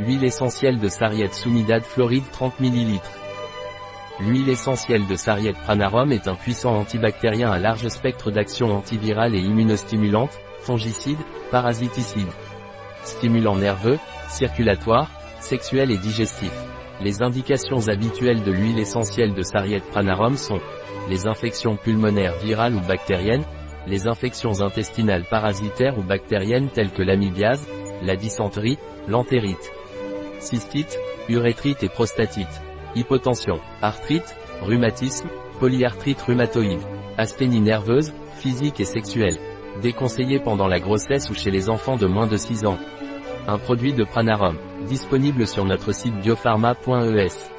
Huile essentielle de sarriette soumidade floride 30 ml. L'huile essentielle de sarriette pranarum est un puissant antibactérien à large spectre d'action antivirale et immunostimulante, fongicide, parasiticide. Stimulant nerveux, circulatoire, sexuel et digestif. Les indications habituelles de l'huile essentielle de sarriette pranarum sont les infections pulmonaires virales ou bactériennes, les infections intestinales parasitaires ou bactériennes telles que l'amibiase, la dysenterie, l'entérite, cystite, urétrite et prostatite, hypotension, arthrite, rhumatisme, polyarthrite rhumatoïde, asthénie nerveuse, physique et sexuelle, déconseillé pendant la grossesse ou chez les enfants de moins de 6 ans. Un produit de Pranarum, disponible sur notre site biopharma.es.